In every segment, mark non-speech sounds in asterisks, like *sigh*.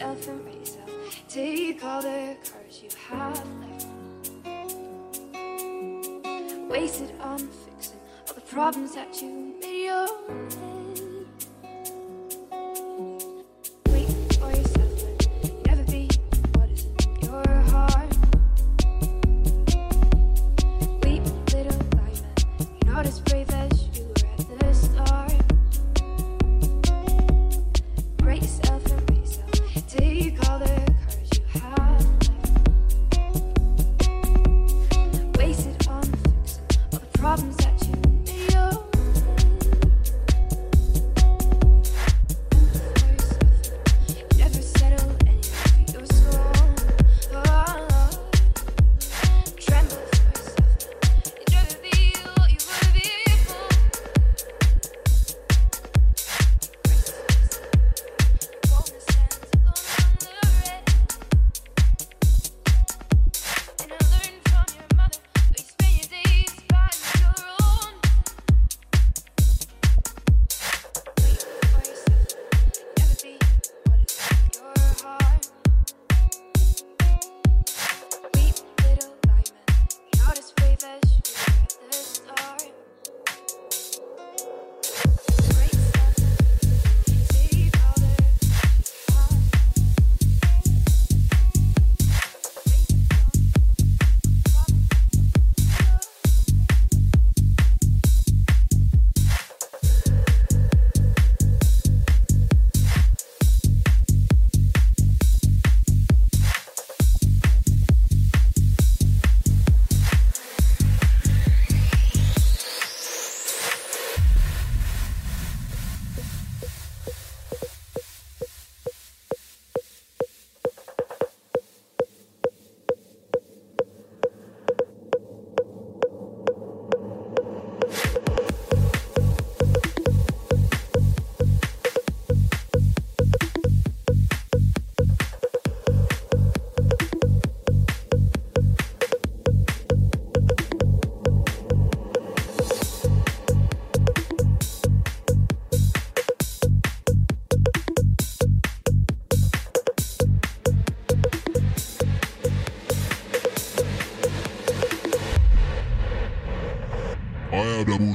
yourself and raise up. Take all the courage you have left. Wasted on fixing all the problems that you made your own.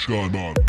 going on.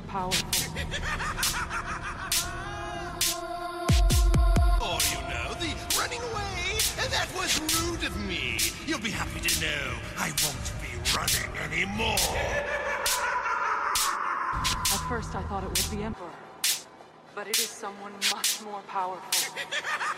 More powerful. Oh, you know, the running away. That was rude of me. You'll be happy to know I won't be running anymore. At first I thought it was the Emperor, but it is someone much more powerful. *laughs*